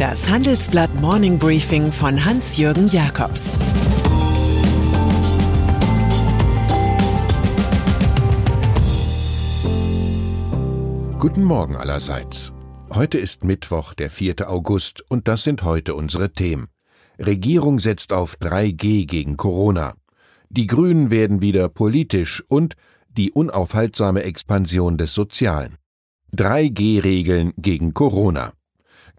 Das Handelsblatt Morning Briefing von Hans-Jürgen Jakobs Guten Morgen allerseits. Heute ist Mittwoch, der 4. August, und das sind heute unsere Themen. Regierung setzt auf 3G gegen Corona. Die Grünen werden wieder politisch und die unaufhaltsame Expansion des Sozialen. 3G-Regeln gegen Corona.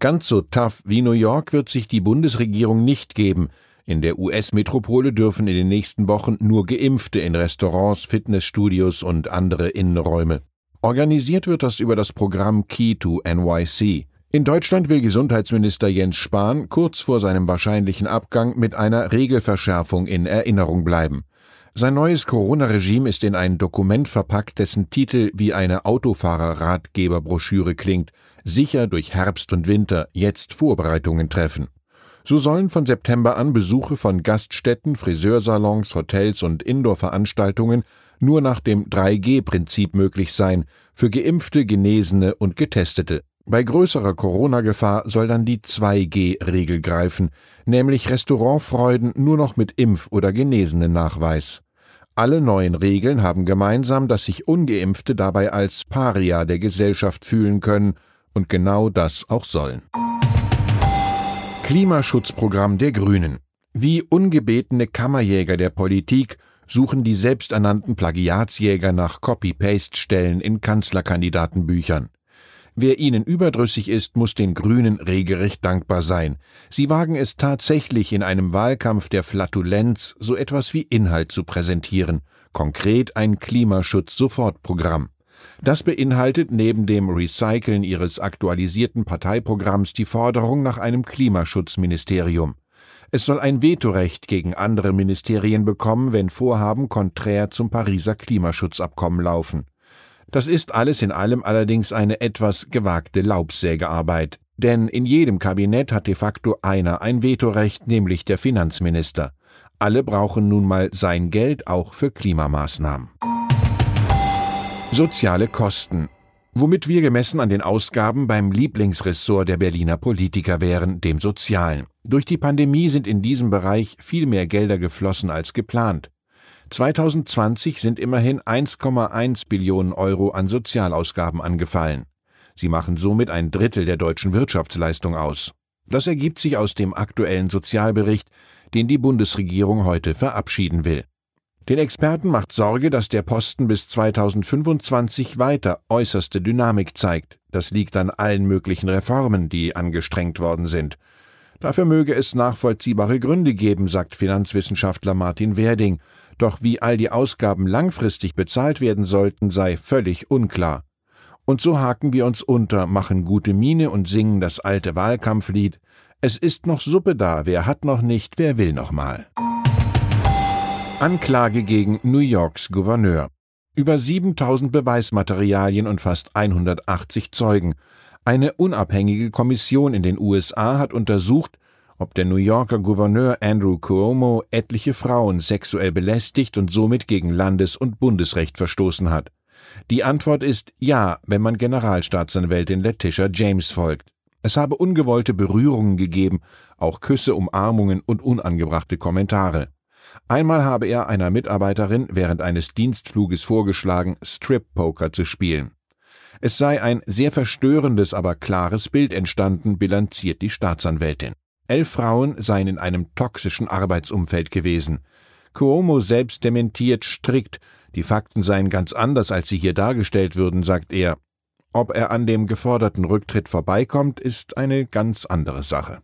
Ganz so tough wie New York wird sich die Bundesregierung nicht geben. In der US-Metropole dürfen in den nächsten Wochen nur Geimpfte in Restaurants, Fitnessstudios und andere Innenräume. Organisiert wird das über das Programm Key to NYC. In Deutschland will Gesundheitsminister Jens Spahn kurz vor seinem wahrscheinlichen Abgang mit einer Regelverschärfung in Erinnerung bleiben. Sein neues Corona-Regime ist in ein Dokument verpackt, dessen Titel wie eine Autofahrer-Ratgeberbroschüre klingt. Sicher durch Herbst und Winter, jetzt Vorbereitungen treffen. So sollen von September an Besuche von Gaststätten, Friseursalons, Hotels und Indoor-Veranstaltungen nur nach dem 3G-Prinzip möglich sein, für Geimpfte, Genesene und Getestete. Bei größerer Corona-Gefahr soll dann die 2G-Regel greifen, nämlich Restaurantfreuden nur noch mit Impf- oder Genesenen-Nachweis. Alle neuen Regeln haben gemeinsam, dass sich ungeimpfte dabei als Paria der Gesellschaft fühlen können und genau das auch sollen. Klimaschutzprogramm der Grünen. Wie ungebetene Kammerjäger der Politik suchen die selbsternannten Plagiatsjäger nach Copy-Paste-Stellen in Kanzlerkandidatenbüchern. Wer ihnen überdrüssig ist, muss den Grünen regelrecht dankbar sein. Sie wagen es tatsächlich in einem Wahlkampf der Flatulenz, so etwas wie Inhalt zu präsentieren, konkret ein Klimaschutz-Sofortprogramm. Das beinhaltet neben dem Recyceln ihres aktualisierten Parteiprogramms die Forderung nach einem Klimaschutzministerium. Es soll ein Vetorecht gegen andere Ministerien bekommen, wenn Vorhaben konträr zum Pariser Klimaschutzabkommen laufen. Das ist alles in allem allerdings eine etwas gewagte Laubsägearbeit, denn in jedem Kabinett hat de facto einer ein Vetorecht, nämlich der Finanzminister. Alle brauchen nun mal sein Geld auch für Klimamaßnahmen. Soziale Kosten. Womit wir gemessen an den Ausgaben beim Lieblingsressort der Berliner Politiker wären, dem Sozialen. Durch die Pandemie sind in diesem Bereich viel mehr Gelder geflossen als geplant. 2020 sind immerhin 1,1 Billionen Euro an Sozialausgaben angefallen. Sie machen somit ein Drittel der deutschen Wirtschaftsleistung aus. Das ergibt sich aus dem aktuellen Sozialbericht, den die Bundesregierung heute verabschieden will. Den Experten macht Sorge, dass der Posten bis 2025 weiter äußerste Dynamik zeigt. Das liegt an allen möglichen Reformen, die angestrengt worden sind. Dafür möge es nachvollziehbare Gründe geben, sagt Finanzwissenschaftler Martin Werding doch wie all die Ausgaben langfristig bezahlt werden sollten, sei völlig unklar. Und so haken wir uns unter, machen gute Miene und singen das alte Wahlkampflied Es ist noch Suppe da, wer hat noch nicht, wer will noch mal. Anklage gegen New Yorks Gouverneur. Über 7000 Beweismaterialien und fast 180 Zeugen. Eine unabhängige Kommission in den USA hat untersucht, ob der New Yorker Gouverneur Andrew Cuomo etliche Frauen sexuell belästigt und somit gegen Landes- und Bundesrecht verstoßen hat. Die Antwort ist ja, wenn man Generalstaatsanwältin Letitia James folgt. Es habe ungewollte Berührungen gegeben, auch Küsse, Umarmungen und unangebrachte Kommentare. Einmal habe er einer Mitarbeiterin während eines Dienstfluges vorgeschlagen, Strip-Poker zu spielen. Es sei ein sehr verstörendes, aber klares Bild entstanden, bilanziert die Staatsanwältin. Elf Frauen seien in einem toxischen Arbeitsumfeld gewesen. Cuomo selbst dementiert strikt, die Fakten seien ganz anders, als sie hier dargestellt würden, sagt er. Ob er an dem geforderten Rücktritt vorbeikommt, ist eine ganz andere Sache.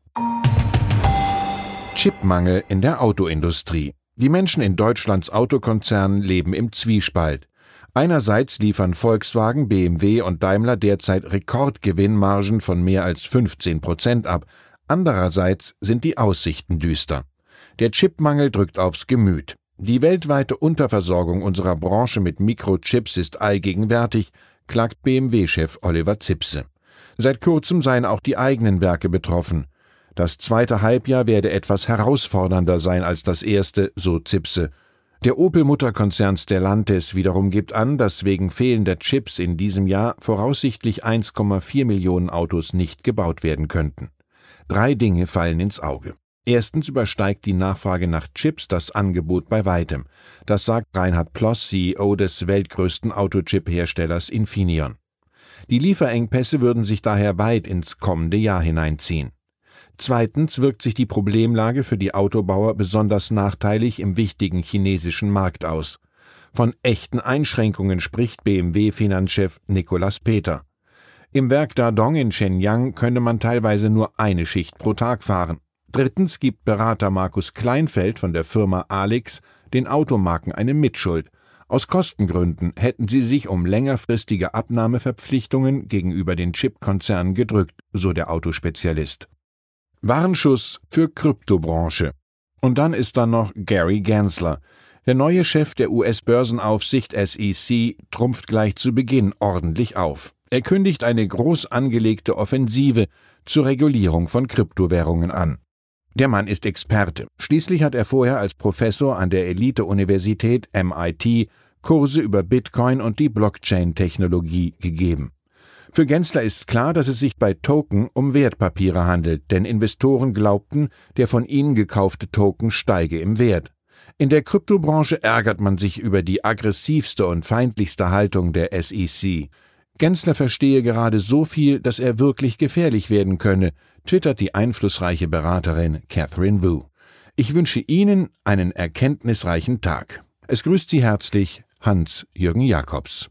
Chipmangel in der Autoindustrie. Die Menschen in Deutschlands Autokonzernen leben im Zwiespalt. Einerseits liefern Volkswagen, BMW und Daimler derzeit Rekordgewinnmargen von mehr als 15 Prozent ab, Andererseits sind die Aussichten düster. Der Chipmangel drückt aufs Gemüt. Die weltweite Unterversorgung unserer Branche mit Mikrochips ist allgegenwärtig, klagt BMW-Chef Oliver Zipse. Seit kurzem seien auch die eigenen Werke betroffen. Das zweite Halbjahr werde etwas herausfordernder sein als das erste, so Zipse. Der Opel-Mutterkonzern Stellantis wiederum gibt an, dass wegen fehlender Chips in diesem Jahr voraussichtlich 1,4 Millionen Autos nicht gebaut werden könnten. Drei Dinge fallen ins Auge. Erstens übersteigt die Nachfrage nach Chips das Angebot bei weitem. Das sagt Reinhard Ploss, CEO des weltgrößten Autochip-Herstellers Infineon. Die Lieferengpässe würden sich daher weit ins kommende Jahr hineinziehen. Zweitens wirkt sich die Problemlage für die Autobauer besonders nachteilig im wichtigen chinesischen Markt aus. Von echten Einschränkungen spricht BMW-Finanzchef Nicolas Peter. Im Werk Dadong in Shenyang könne man teilweise nur eine Schicht pro Tag fahren. Drittens gibt Berater Markus Kleinfeld von der Firma Alix den Automarken eine Mitschuld. Aus Kostengründen hätten sie sich um längerfristige Abnahmeverpflichtungen gegenüber den Chipkonzernen gedrückt, so der Autospezialist. Warnschuss für Kryptobranche. Und dann ist da noch Gary Gensler. Der neue Chef der US-Börsenaufsicht SEC trumpft gleich zu Beginn ordentlich auf. Er kündigt eine groß angelegte Offensive zur Regulierung von Kryptowährungen an. Der Mann ist Experte. Schließlich hat er vorher als Professor an der Elite-Universität MIT Kurse über Bitcoin und die Blockchain-Technologie gegeben. Für Gensler ist klar, dass es sich bei Token um Wertpapiere handelt, denn Investoren glaubten, der von ihnen gekaufte Token steige im Wert. In der Kryptobranche ärgert man sich über die aggressivste und feindlichste Haltung der SEC. Gensler verstehe gerade so viel, dass er wirklich gefährlich werden könne, twittert die einflussreiche Beraterin Catherine Wu. Ich wünsche Ihnen einen erkenntnisreichen Tag. Es grüßt Sie herzlich Hans-Jürgen Jakobs.